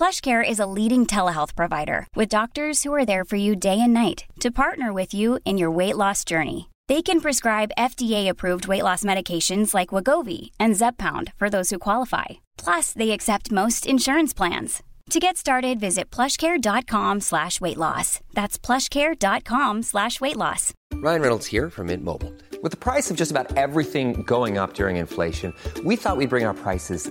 PlushCare is a leading telehealth provider with doctors who are there for you day and night to partner with you in your weight loss journey. They can prescribe FDA-approved weight loss medications like Wagovi and Zepbound for those who qualify. Plus, they accept most insurance plans. To get started, visit plushcare.com slash weight loss. That's plushcare.com slash weight loss. Ryan Reynolds here from Mint Mobile. With the price of just about everything going up during inflation, we thought we'd bring our prices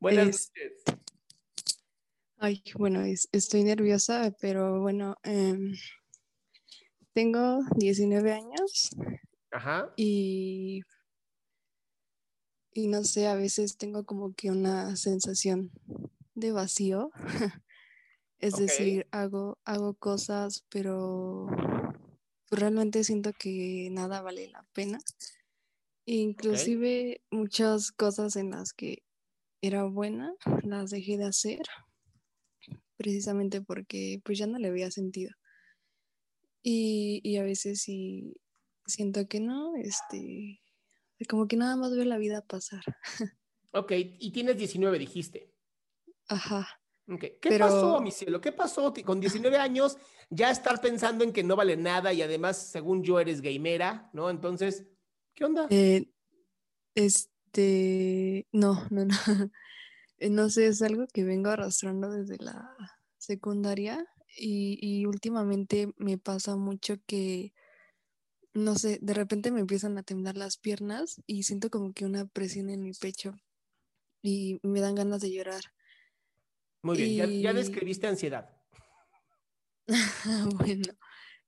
Buenas Es- noches. Ay, bueno, es- estoy nerviosa, pero bueno, em, tengo 19 años Ajá. y, y no sé, a veces tengo como que una sensación de vacío. Es decir, hago, hago cosas, pero realmente siento que nada vale la pena. Inclusive muchas cosas en las que era buena, las dejé de hacer, precisamente porque pues ya no le había sentido. Y, y a veces sí siento que no, este, como que nada más veo la vida pasar. Ok, y tienes 19, dijiste. Ajá. Ok, ¿Qué Pero- pasó, mi cielo? ¿Qué pasó? Con 19 años ya estar pensando en que no vale nada y además, según yo, eres gamera, ¿no? Entonces, ¿qué onda? Eh, este, no, no, no. Eh, No sé, es algo que vengo arrastrando desde la secundaria y, y últimamente me pasa mucho que, no sé, de repente me empiezan a temblar las piernas y siento como que una presión en mi pecho y me dan ganas de llorar. Muy bien, ya, ya describiste ansiedad. Bueno,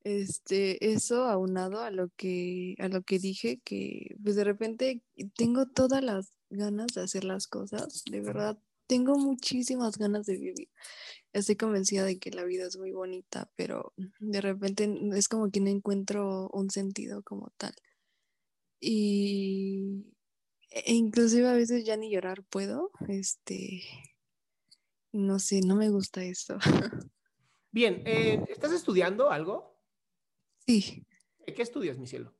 este, eso aunado a lo que, a lo que dije, que pues de repente tengo todas las ganas de hacer las cosas, de verdad, tengo muchísimas ganas de vivir. Estoy convencida de que la vida es muy bonita, pero de repente es como que no encuentro un sentido como tal. Y e inclusive a veces ya ni llorar puedo, este, no sé, no me gusta eso. Bien, eh, ¿estás estudiando algo? Sí. ¿Qué estudias, mi cielo?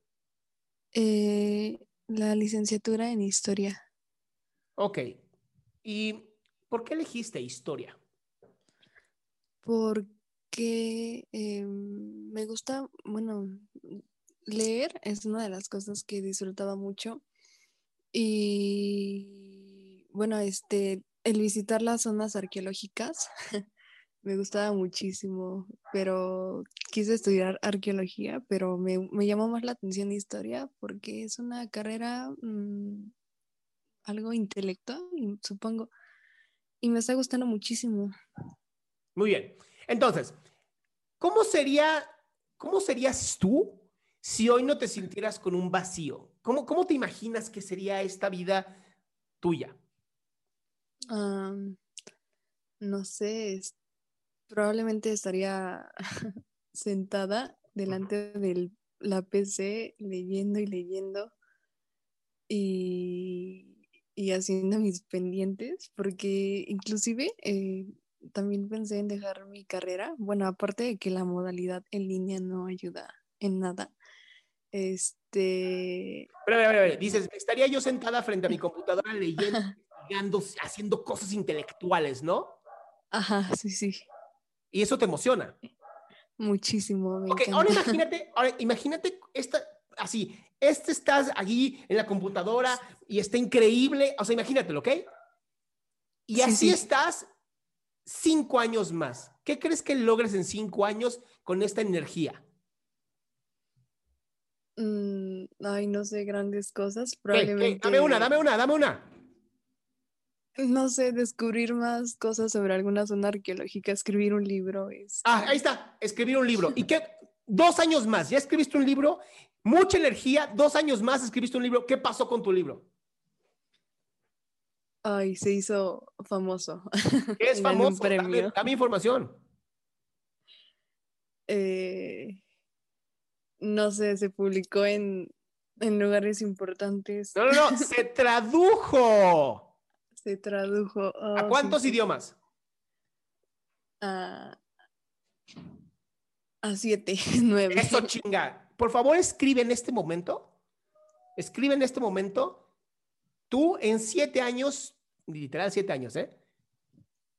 Eh, la licenciatura en historia, Ok. ¿Y por qué elegiste historia? porque eh, me gusta, bueno, leer es una de las cosas que disfrutaba mucho y bueno, este, el visitar las zonas arqueológicas me gustaba muchísimo, pero quise estudiar arqueología, pero me, me llamó más la atención historia porque es una carrera mm, algo intelectual, supongo, y me está gustando muchísimo. Muy bien. Entonces, ¿cómo sería, cómo serías tú si hoy no te sintieras con un vacío? ¿Cómo, cómo te imaginas que sería esta vida tuya? No sé, probablemente estaría sentada delante de la PC leyendo y leyendo y, y haciendo mis pendientes, porque inclusive eh, también pensé en dejar mi carrera. Bueno, aparte de que la modalidad en línea no ayuda en nada. Este, Pero, a ver, a ver, ver. Dices, estaría yo sentada frente a mi computadora leyendo, haciendo cosas intelectuales, ¿no? Ajá, sí, sí. Y eso te emociona. Muchísimo. Me Ok, encanta. ahora imagínate, ahora imagínate esta, así, este estás allí en la computadora y está increíble, o sea, imagínatelo, ¿ok? Y Sí, así sí. estás cinco años más. ¿Qué crees que logres en cinco años con esta energía? Mm, ay, no sé, grandes cosas. Probablemente. Dame una, dame una, dame una. No sé, descubrir más cosas sobre alguna zona arqueológica, escribir un libro. Es... Ah, ahí está, escribir un libro. ¿Y qué? Dos años más, ya escribiste un libro, mucha energía, dos años más escribiste un libro. ¿Qué pasó con tu libro? Ay, se hizo famoso. ¿Qué es un famoso? Dame, premio. dame información. Eh, no sé, se publicó en, en lugares importantes. No, no, no, se tradujo. Se tradujo. ¿A oh, cuántos sí, idiomas? A, a siete, nueve. Eso chinga. Por favor, escribe en este momento. Escribe en este momento. Tú en siete años, literal siete años, ¿eh?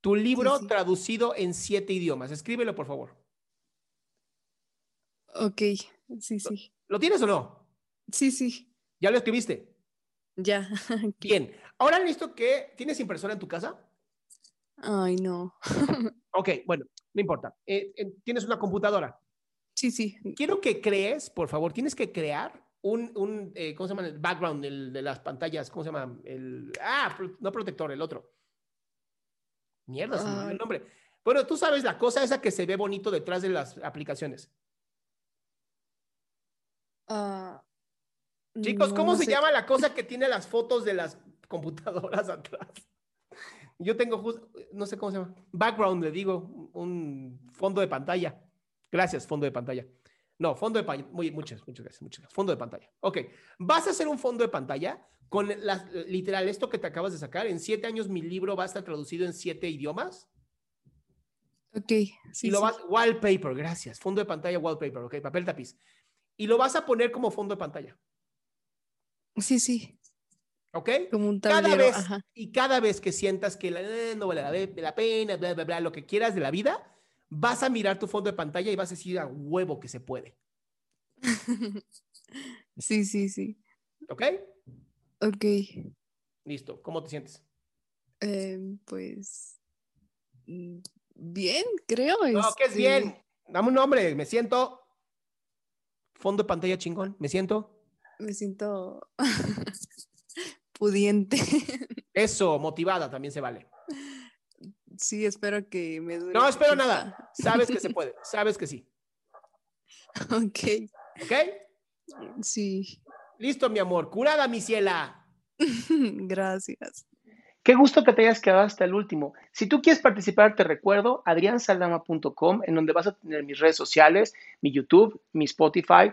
Tu libro sí. traducido en siete idiomas. Escríbelo, por favor. Ok, sí, sí. ¿Lo tienes o no? Sí, sí, ¿Ya lo escribiste? ya. Bien. Ahora listo que tienes impresora en tu casa. Ay, no. Ok, bueno, no importa. Eh, eh, tienes una computadora. Sí, sí. Quiero que crees, por favor, tienes que crear un, un eh, ¿cómo se llama? El background el de las pantallas, ¿cómo se llama? El, ah, pro- no protector, el otro. Mierda, se me el nombre. Bueno, tú sabes la cosa esa que se ve bonito detrás de las aplicaciones. Ah, Chicos, ¿cómo no se sé. llama la cosa que tiene las fotos de las computadoras atrás? Yo tengo justo, no sé cómo se llama. Background, le digo, un fondo de pantalla. Gracias, fondo de pantalla. No, fondo de pantalla. Muchas, muchas gracias, muchas gracias. Fondo de pantalla. Ok, vas a hacer un fondo de pantalla con las, literal, esto que te acabas de sacar. En siete años mi libro va a estar traducido en siete idiomas. Ok, sí, y lo sí. vas, wallpaper, gracias. Fondo de pantalla, wallpaper, ok, papel tapiz. Y lo vas a poner como fondo de pantalla. Sí, sí, ¿Ok? como un cada vez ajá. y cada vez que sientas que la- eh, no vale la pena, bla, bla, bla, lo que quieras de la vida, vas a mirar tu fondo de pantalla y vas a decir a huevo que se puede. Sí, sí, sí. ¿Ok? Ok, Listo. ¿Cómo te sientes? em, pues mm, bien, creo. No, que es este, bien. Dame un nombre. Me siento. Fondo de pantalla chingón. Me siento. Me siento pudiente. Eso, motivada también se vale. Sí, espero que me dure. No espero nada. Sabes que se puede. Sabes que sí. Ok, ¿Ok? sí. Listo, mi amor. Curada, mi ciela. Gracias. Qué gusto que te hayas quedado hasta el último. Si tú quieres participar, te recuerdo adriansaldama.com, en donde vas a tener mis redes sociales, mi YouTube, mi Spotify,